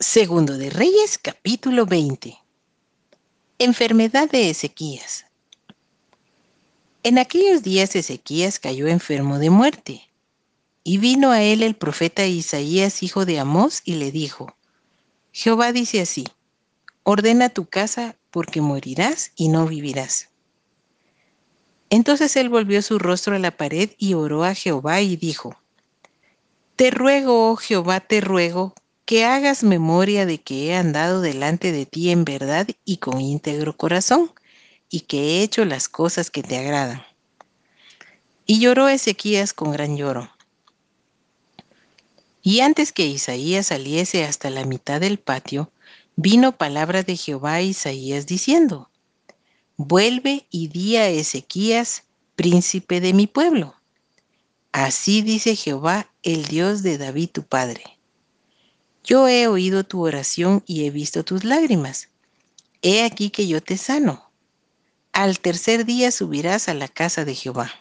Segundo de Reyes, capítulo 20. Enfermedad de Ezequías. En aquellos días Ezequías cayó enfermo de muerte, y vino a él el profeta Isaías, hijo de Amós, y le dijo, Jehová dice así, ordena tu casa porque morirás y no vivirás. Entonces él volvió su rostro a la pared y oró a Jehová y dijo, Te ruego, oh Jehová, te ruego, que hagas memoria de que he andado delante de ti en verdad y con íntegro corazón, y que he hecho las cosas que te agradan. Y lloró Ezequías con gran lloro. Y antes que Isaías saliese hasta la mitad del patio, vino palabra de Jehová a Isaías diciendo, Vuelve y di a Ezequías, príncipe de mi pueblo. Así dice Jehová, el Dios de David tu padre yo he oído tu oración y he visto tus lágrimas. He aquí que yo te sano. Al tercer día subirás a la casa de Jehová.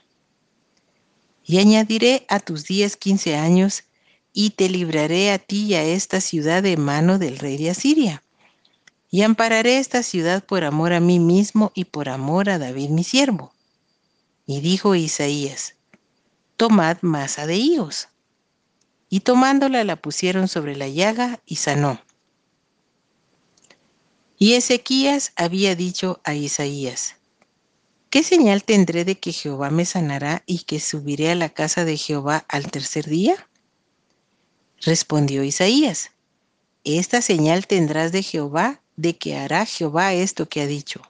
Y añadiré a tus días quince años, y te libraré a ti y a esta ciudad de mano del rey de Asiria. Y ampararé esta ciudad por amor a mí mismo y por amor a David mi siervo. Y dijo Isaías, tomad masa de higos y tomándola la pusieron sobre la llaga y sanó. Y Ezequías había dicho a Isaías, ¿qué señal tendré de que Jehová me sanará y que subiré a la casa de Jehová al tercer día? Respondió Isaías, esta señal tendrás de Jehová de que hará Jehová esto que ha dicho.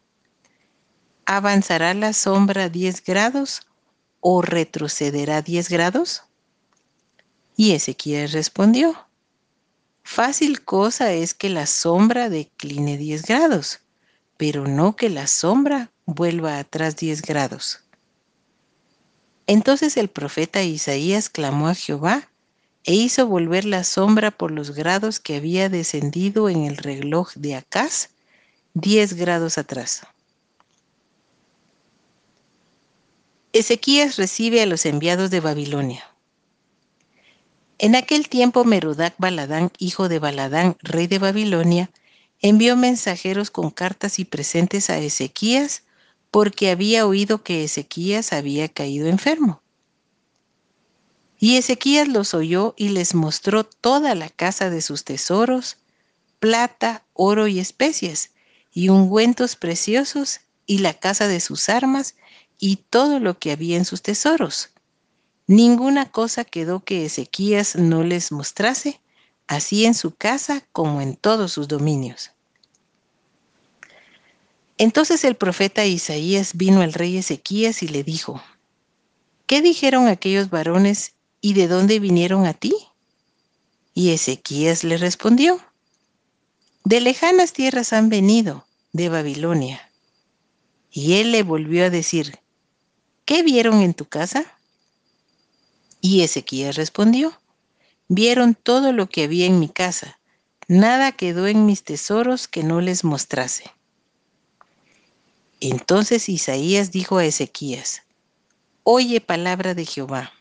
¿Avanzará la sombra diez grados o retrocederá diez grados? Y Ezequiel respondió, fácil cosa es que la sombra decline 10 grados, pero no que la sombra vuelva atrás 10 grados. Entonces el profeta Isaías clamó a Jehová e hizo volver la sombra por los grados que había descendido en el reloj de Acaz, 10 grados atrás. Ezequías recibe a los enviados de Babilonia. En aquel tiempo Merodac Baladán, hijo de Baladán, rey de Babilonia, envió mensajeros con cartas y presentes a Ezequías porque había oído que Ezequías había caído enfermo. Y Ezequías los oyó y les mostró toda la casa de sus tesoros, plata, oro y especias, y ungüentos preciosos, y la casa de sus armas, y todo lo que había en sus tesoros Ninguna cosa quedó que Ezequías no les mostrase, así en su casa como en todos sus dominios. Entonces el profeta Isaías vino al rey Ezequías y le dijo, ¿qué dijeron aquellos varones y de dónde vinieron a ti? Y Ezequías le respondió, de lejanas tierras han venido, de Babilonia. Y él le volvió a decir, ¿qué vieron en tu casa? Y Ezequiel respondió, vieron todo lo que había en mi casa, nada quedó en mis tesoros que no les mostrase. Entonces Isaías dijo a Ezequías, Oye palabra de Jehová.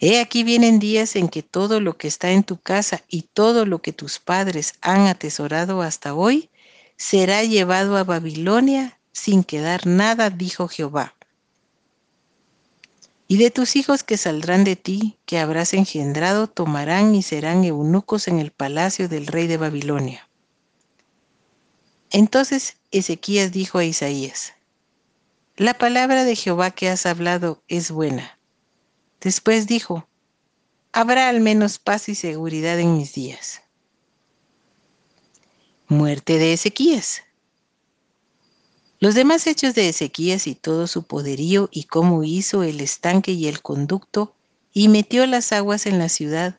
He aquí vienen días en que todo lo que está en tu casa y todo lo que tus padres han atesorado hasta hoy será llevado a Babilonia sin quedar nada, dijo Jehová. Y de tus hijos que saldrán de ti, que habrás engendrado, tomarán y serán eunucos en el palacio del rey de Babilonia. Entonces Ezequías dijo a Isaías, La palabra de Jehová que has hablado es buena. Después dijo, Habrá al menos paz y seguridad en mis días. Muerte de Ezequías. Los demás hechos de Ezequías y todo su poderío y cómo hizo el estanque y el conducto y metió las aguas en la ciudad,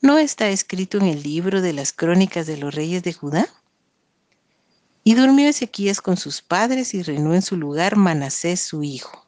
¿no está escrito en el libro de las crónicas de los reyes de Judá? Y durmió Ezequías con sus padres y reinó en su lugar Manasés su hijo.